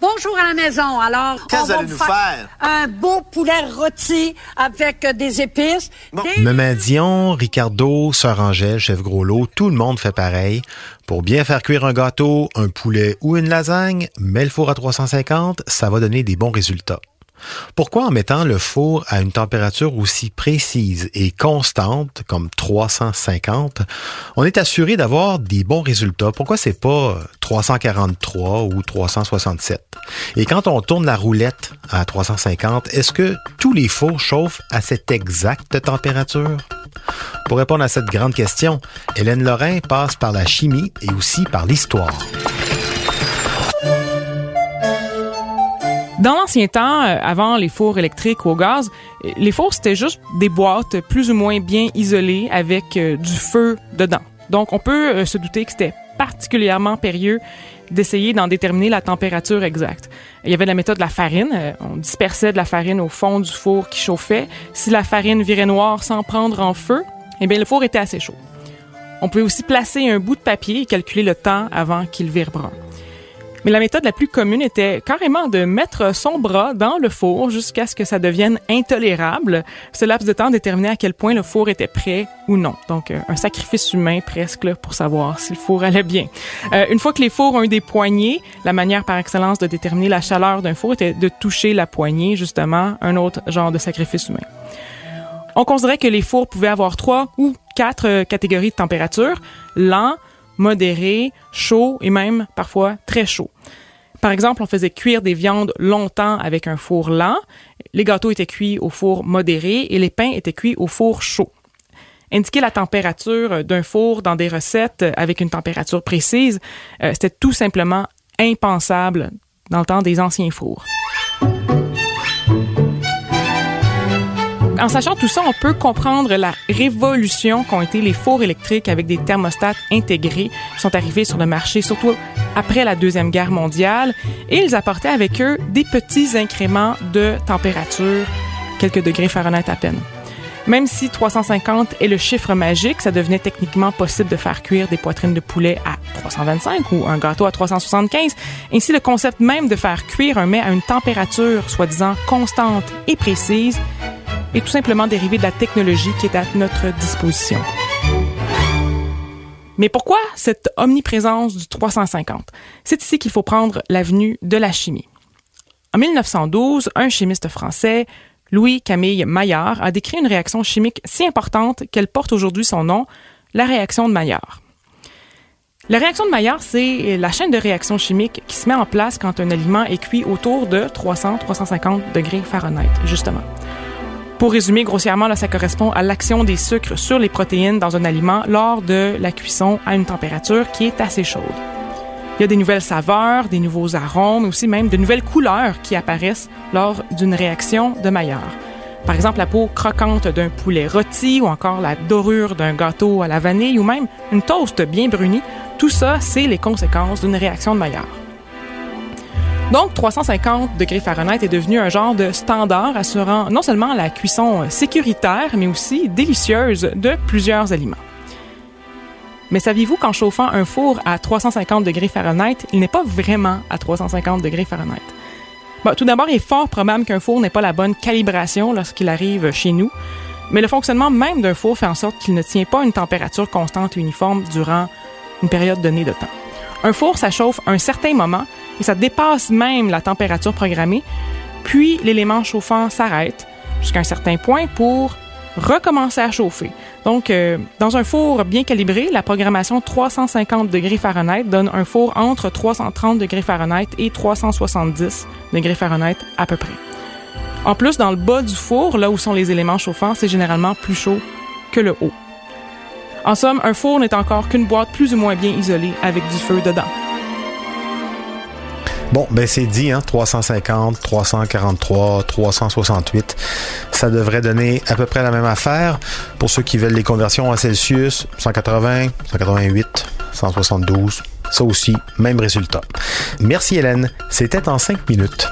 Bonjour à la maison. Alors, Qu'est-ce on que va vous allez vous nous faire? un beau poulet rôti avec euh, des épices. Des- Maman Dion, Ricardo, Sœur Angèle, Chef Groslo, tout le monde fait pareil. Pour bien faire cuire un gâteau, un poulet ou une lasagne, mets le four à 350, ça va donner des bons résultats. Pourquoi en mettant le four à une température aussi précise et constante comme 350, on est assuré d'avoir des bons résultats? Pourquoi c'est pas 343 ou 367? Et quand on tourne la roulette à 350, est-ce que tous les fours chauffent à cette exacte température? Pour répondre à cette grande question, Hélène Lorrain passe par la chimie et aussi par l'histoire. Dans l'ancien temps, euh, avant les fours électriques ou au gaz, euh, les fours c'était juste des boîtes plus ou moins bien isolées avec euh, du feu dedans. Donc on peut se douter que c'était particulièrement périlleux d'essayer d'en déterminer la température exacte. Il y avait la méthode de la farine. On dispersait de la farine au fond du four qui chauffait. Si la farine virait noire sans prendre en feu, eh bien le four était assez chaud. On pouvait aussi placer un bout de papier et calculer le temps avant qu'il vire brun. Mais la méthode la plus commune était carrément de mettre son bras dans le four jusqu'à ce que ça devienne intolérable. Ce laps de temps déterminait à quel point le four était prêt ou non. Donc, euh, un sacrifice humain presque là, pour savoir si le four allait bien. Euh, une fois que les fours ont eu des poignées, la manière par excellence de déterminer la chaleur d'un four était de toucher la poignée, justement, un autre genre de sacrifice humain. On considérait que les fours pouvaient avoir trois ou quatre euh, catégories de température, lent, modéré, chaud et même parfois très chaud. Par exemple, on faisait cuire des viandes longtemps avec un four lent, les gâteaux étaient cuits au four modéré et les pains étaient cuits au four chaud. Indiquer la température d'un four dans des recettes avec une température précise, euh, c'était tout simplement impensable dans le temps des anciens fours. En sachant tout ça, on peut comprendre la révolution qu'ont été les fours électriques avec des thermostats intégrés qui sont arrivés sur le marché, surtout après la Deuxième Guerre mondiale, et ils apportaient avec eux des petits incréments de température, quelques degrés Fahrenheit à peine. Même si 350 est le chiffre magique, ça devenait techniquement possible de faire cuire des poitrines de poulet à 325 ou un gâteau à 375. Ainsi, le concept même de faire cuire un mets à une température soi-disant constante et précise est tout simplement dérivé de la technologie qui est à notre disposition. Mais pourquoi cette omniprésence du 350? C'est ici qu'il faut prendre l'avenue de la chimie. En 1912, un chimiste français, Louis-Camille Maillard, a décrit une réaction chimique si importante qu'elle porte aujourd'hui son nom, la réaction de Maillard. La réaction de Maillard, c'est la chaîne de réaction chimique qui se met en place quand un aliment est cuit autour de 300-350 degrés Fahrenheit, justement. Pour résumer grossièrement, là, ça correspond à l'action des sucres sur les protéines dans un aliment lors de la cuisson à une température qui est assez chaude. Il y a des nouvelles saveurs, des nouveaux arômes, mais aussi même de nouvelles couleurs qui apparaissent lors d'une réaction de Maillard. Par exemple, la peau croquante d'un poulet rôti ou encore la dorure d'un gâteau à la vanille ou même une toast bien brunie. Tout ça, c'est les conséquences d'une réaction de Maillard. Donc, 350 degrés Fahrenheit est devenu un genre de standard assurant non seulement la cuisson sécuritaire, mais aussi délicieuse de plusieurs aliments. Mais saviez-vous qu'en chauffant un four à 350 degrés Fahrenheit, il n'est pas vraiment à 350 degrés Fahrenheit? Tout d'abord, il est fort probable qu'un four n'ait pas la bonne calibration lorsqu'il arrive chez nous, mais le fonctionnement même d'un four fait en sorte qu'il ne tient pas une température constante et uniforme durant une période donnée de temps. Un four, ça chauffe un certain moment et ça dépasse même la température programmée, puis l'élément chauffant s'arrête jusqu'à un certain point pour recommencer à chauffer. Donc, euh, dans un four bien calibré, la programmation 350 degrés Fahrenheit donne un four entre 330 degrés Fahrenheit et 370 degrés Fahrenheit à peu près. En plus, dans le bas du four, là où sont les éléments chauffants, c'est généralement plus chaud que le haut. En somme, un four n'est encore qu'une boîte plus ou moins bien isolée avec du feu dedans. Bon, ben c'est dit, hein, 350, 343, 368. Ça devrait donner à peu près la même affaire. Pour ceux qui veulent les conversions en Celsius, 180, 188, 172. Ça aussi, même résultat. Merci Hélène. C'était en 5 minutes.